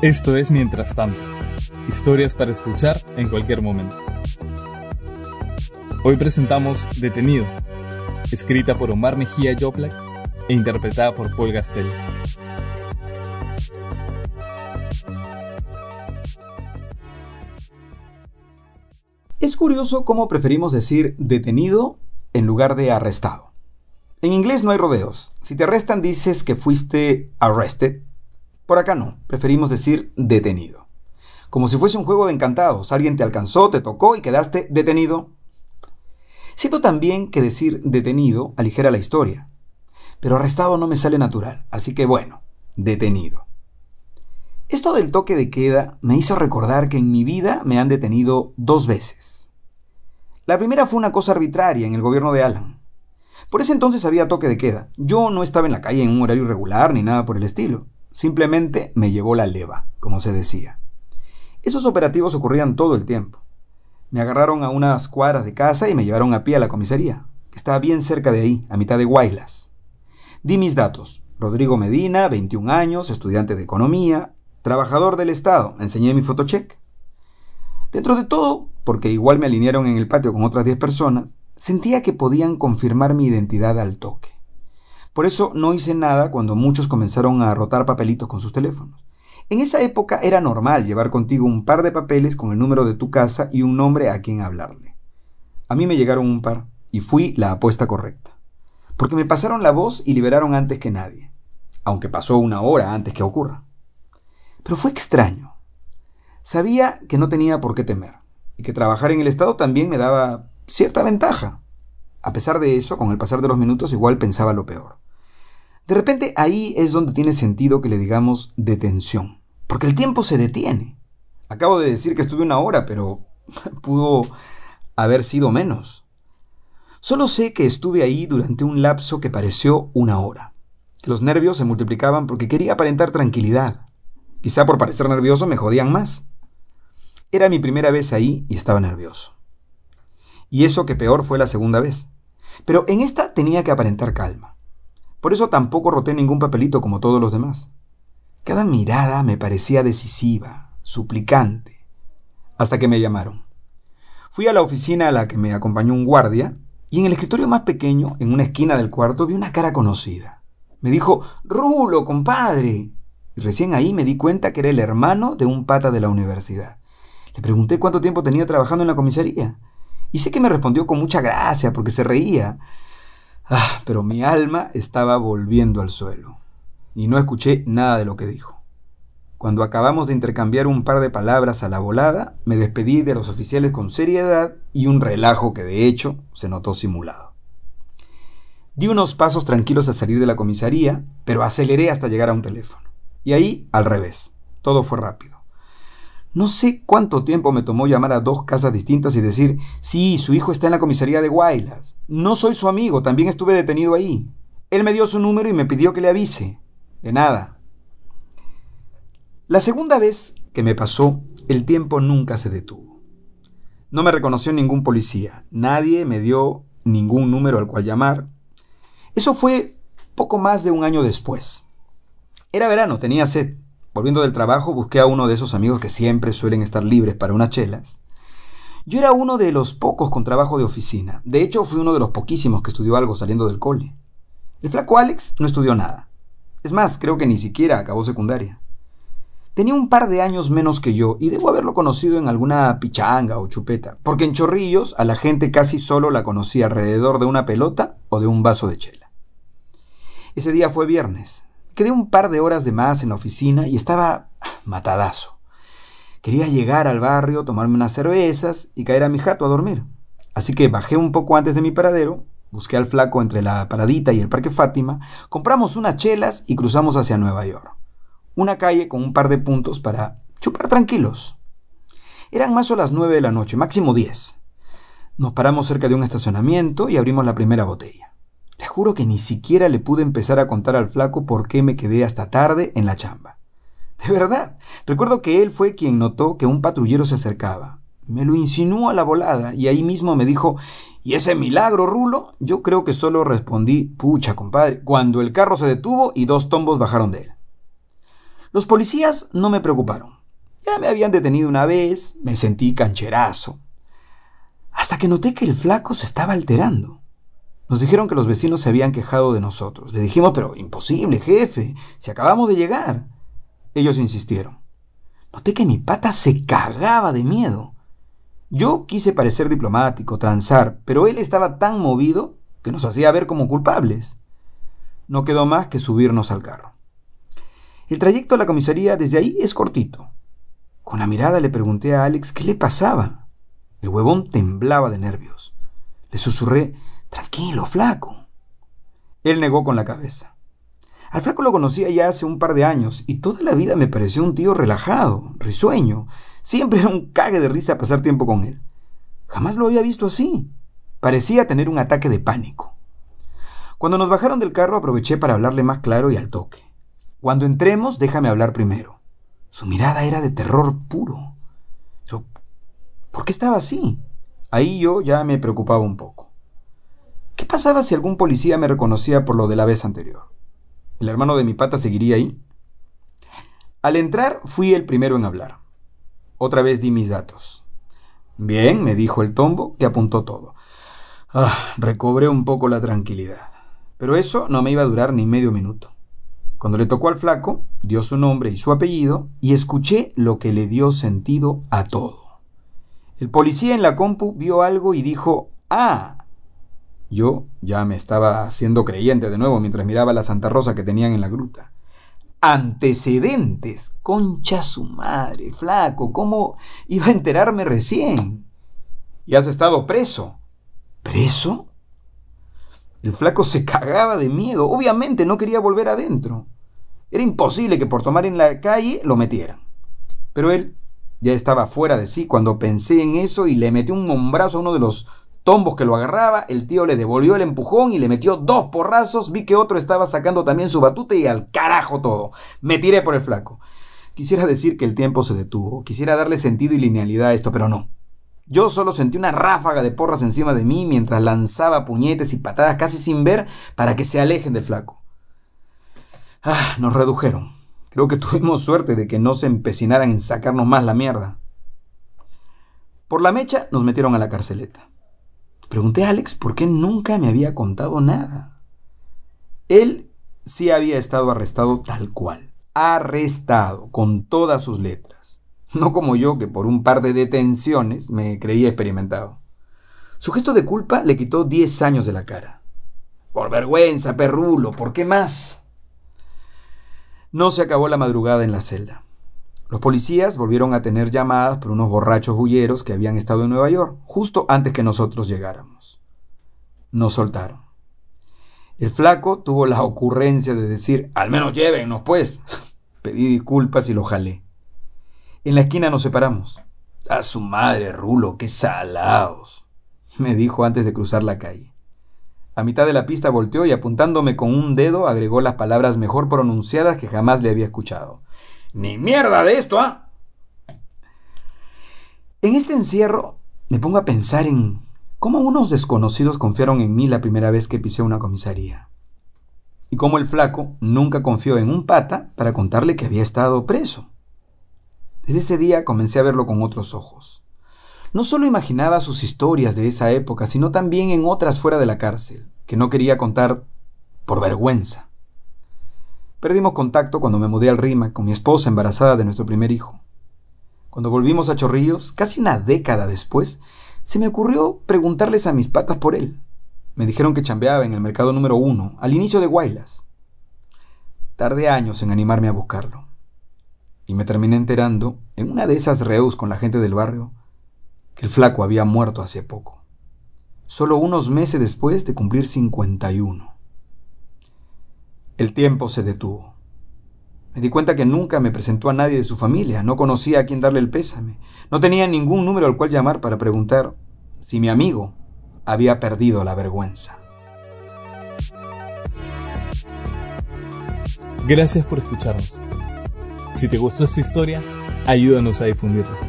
Esto es Mientras tanto, historias para escuchar en cualquier momento. Hoy presentamos Detenido, escrita por Omar Mejía Joplak e interpretada por Paul Gastel. Es curioso cómo preferimos decir detenido en lugar de arrestado. En inglés no hay rodeos. Si te arrestan dices que fuiste arrested por acá no, preferimos decir detenido. Como si fuese un juego de encantados. Alguien te alcanzó, te tocó y quedaste detenido. Siento también que decir detenido aligera la historia. Pero arrestado no me sale natural, así que bueno, detenido. Esto del toque de queda me hizo recordar que en mi vida me han detenido dos veces. La primera fue una cosa arbitraria en el gobierno de Alan. Por ese entonces había toque de queda. Yo no estaba en la calle en un horario irregular ni nada por el estilo. Simplemente me llevó la leva, como se decía. Esos operativos ocurrían todo el tiempo. Me agarraron a unas cuadras de casa y me llevaron a pie a la comisaría, que estaba bien cerca de ahí, a mitad de Guaylas. Di mis datos. Rodrigo Medina, 21 años, estudiante de economía, trabajador del Estado. Enseñé mi fotocheck. Dentro de todo, porque igual me alinearon en el patio con otras 10 personas, sentía que podían confirmar mi identidad al toque. Por eso no hice nada cuando muchos comenzaron a rotar papelitos con sus teléfonos. En esa época era normal llevar contigo un par de papeles con el número de tu casa y un nombre a quien hablarle. A mí me llegaron un par y fui la apuesta correcta. Porque me pasaron la voz y liberaron antes que nadie, aunque pasó una hora antes que ocurra. Pero fue extraño. Sabía que no tenía por qué temer y que trabajar en el Estado también me daba cierta ventaja. A pesar de eso, con el pasar de los minutos igual pensaba lo peor. De repente ahí es donde tiene sentido que le digamos detención, porque el tiempo se detiene. Acabo de decir que estuve una hora, pero pudo haber sido menos. Solo sé que estuve ahí durante un lapso que pareció una hora, los nervios se multiplicaban porque quería aparentar tranquilidad. Quizá por parecer nervioso me jodían más. Era mi primera vez ahí y estaba nervioso. Y eso que peor fue la segunda vez. Pero en esta tenía que aparentar calma. Por eso tampoco roté ningún papelito como todos los demás. Cada mirada me parecía decisiva, suplicante, hasta que me llamaron. Fui a la oficina a la que me acompañó un guardia y en el escritorio más pequeño, en una esquina del cuarto, vi una cara conocida. Me dijo, Rulo, compadre. Y recién ahí me di cuenta que era el hermano de un pata de la universidad. Le pregunté cuánto tiempo tenía trabajando en la comisaría. Y sé que me respondió con mucha gracia porque se reía. Ah, pero mi alma estaba volviendo al suelo, y no escuché nada de lo que dijo. Cuando acabamos de intercambiar un par de palabras a la volada, me despedí de los oficiales con seriedad y un relajo que de hecho se notó simulado. Di unos pasos tranquilos a salir de la comisaría, pero aceleré hasta llegar a un teléfono. Y ahí, al revés, todo fue rápido. No sé cuánto tiempo me tomó llamar a dos casas distintas y decir, sí, su hijo está en la comisaría de Guaylas. No soy su amigo, también estuve detenido ahí. Él me dio su número y me pidió que le avise. De nada. La segunda vez que me pasó, el tiempo nunca se detuvo. No me reconoció ningún policía, nadie me dio ningún número al cual llamar. Eso fue poco más de un año después. Era verano, tenía sed. Volviendo del trabajo, busqué a uno de esos amigos que siempre suelen estar libres para unas chelas. Yo era uno de los pocos con trabajo de oficina. De hecho, fui uno de los poquísimos que estudió algo saliendo del cole. El flaco Alex no estudió nada. Es más, creo que ni siquiera acabó secundaria. Tenía un par de años menos que yo y debo haberlo conocido en alguna pichanga o chupeta, porque en Chorrillos a la gente casi solo la conocía alrededor de una pelota o de un vaso de chela. Ese día fue viernes, Quedé un par de horas de más en la oficina y estaba matadazo. Quería llegar al barrio, tomarme unas cervezas y caer a mi jato a dormir. Así que bajé un poco antes de mi paradero, busqué al flaco entre la paradita y el Parque Fátima, compramos unas chelas y cruzamos hacia Nueva York. Una calle con un par de puntos para chupar tranquilos. Eran más o las nueve de la noche, máximo diez. Nos paramos cerca de un estacionamiento y abrimos la primera botella. Juro que ni siquiera le pude empezar a contar al flaco por qué me quedé hasta tarde en la chamba. De verdad, recuerdo que él fue quien notó que un patrullero se acercaba. Me lo insinuó a la volada y ahí mismo me dijo, ¿y ese milagro, Rulo? Yo creo que solo respondí, pucha, compadre, cuando el carro se detuvo y dos tombos bajaron de él. Los policías no me preocuparon. Ya me habían detenido una vez, me sentí cancherazo. Hasta que noté que el flaco se estaba alterando. Nos dijeron que los vecinos se habían quejado de nosotros. Le dijimos, pero imposible, jefe, si acabamos de llegar. Ellos insistieron. Noté que mi pata se cagaba de miedo. Yo quise parecer diplomático, transar, pero él estaba tan movido que nos hacía ver como culpables. No quedó más que subirnos al carro. El trayecto a la comisaría desde ahí es cortito. Con la mirada le pregunté a Alex qué le pasaba. El huevón temblaba de nervios. Le susurré, tranquilo, flaco. Él negó con la cabeza. Al flaco lo conocía ya hace un par de años y toda la vida me pareció un tío relajado, risueño. Siempre era un cague de risa pasar tiempo con él. Jamás lo había visto así. Parecía tener un ataque de pánico. Cuando nos bajaron del carro aproveché para hablarle más claro y al toque. Cuando entremos, déjame hablar primero. Su mirada era de terror puro. ¿por qué estaba así? Ahí yo ya me preocupaba un poco. ¿Qué pasaba si algún policía me reconocía por lo de la vez anterior? ¿El hermano de mi pata seguiría ahí? Al entrar fui el primero en hablar. Otra vez di mis datos. Bien, me dijo el tombo, que apuntó todo. Ah, recobré un poco la tranquilidad. Pero eso no me iba a durar ni medio minuto. Cuando le tocó al flaco, dio su nombre y su apellido y escuché lo que le dio sentido a todo. El policía en la compu vio algo y dijo, ah, yo ya me estaba haciendo creyente de nuevo mientras miraba la Santa Rosa que tenían en la gruta. Antecedentes. Concha su madre, flaco. ¿Cómo iba a enterarme recién? Y has estado preso. ¿Preso? El flaco se cagaba de miedo. Obviamente no quería volver adentro. Era imposible que por tomar en la calle lo metieran. Pero él ya estaba fuera de sí cuando pensé en eso y le metí un hombrazo a uno de los tombos que lo agarraba, el tío le devolvió el empujón y le metió dos porrazos, vi que otro estaba sacando también su batuta y al carajo todo. Me tiré por el flaco. Quisiera decir que el tiempo se detuvo, quisiera darle sentido y linealidad a esto, pero no. Yo solo sentí una ráfaga de porras encima de mí mientras lanzaba puñetes y patadas casi sin ver para que se alejen del flaco. Ah, nos redujeron. Creo que tuvimos suerte de que no se empecinaran en sacarnos más la mierda. Por la mecha nos metieron a la carceleta. Pregunté a Alex por qué nunca me había contado nada. Él sí había estado arrestado tal cual. Arrestado, con todas sus letras. No como yo, que por un par de detenciones me creía experimentado. Su gesto de culpa le quitó 10 años de la cara. Por vergüenza, perrulo, ¿por qué más? No se acabó la madrugada en la celda. Los policías volvieron a tener llamadas por unos borrachos bulleros que habían estado en Nueva York, justo antes que nosotros llegáramos. Nos soltaron. El flaco tuvo la ocurrencia de decir, al menos llévennos, pues. Pedí disculpas y lo jalé. En la esquina nos separamos. A su madre, Rulo, qué salados, me dijo antes de cruzar la calle. A mitad de la pista volteó y apuntándome con un dedo agregó las palabras mejor pronunciadas que jamás le había escuchado. Ni mierda de esto, ¿ah? En este encierro me pongo a pensar en cómo unos desconocidos confiaron en mí la primera vez que pisé una comisaría. Y cómo el flaco nunca confió en un pata para contarle que había estado preso. Desde ese día comencé a verlo con otros ojos. No solo imaginaba sus historias de esa época, sino también en otras fuera de la cárcel, que no quería contar por vergüenza. Perdimos contacto cuando me mudé al Rima con mi esposa embarazada de nuestro primer hijo. Cuando volvimos a Chorrillos, casi una década después, se me ocurrió preguntarles a mis patas por él. Me dijeron que chambeaba en el mercado número uno, al inicio de Guaylas. Tardé años en animarme a buscarlo. Y me terminé enterando, en una de esas reus con la gente del barrio, que el flaco había muerto hace poco. Solo unos meses después de cumplir 51. El tiempo se detuvo. Me di cuenta que nunca me presentó a nadie de su familia, no conocía a quién darle el pésame, no tenía ningún número al cual llamar para preguntar si mi amigo había perdido la vergüenza. Gracias por escucharnos. Si te gustó esta historia, ayúdanos a difundirla.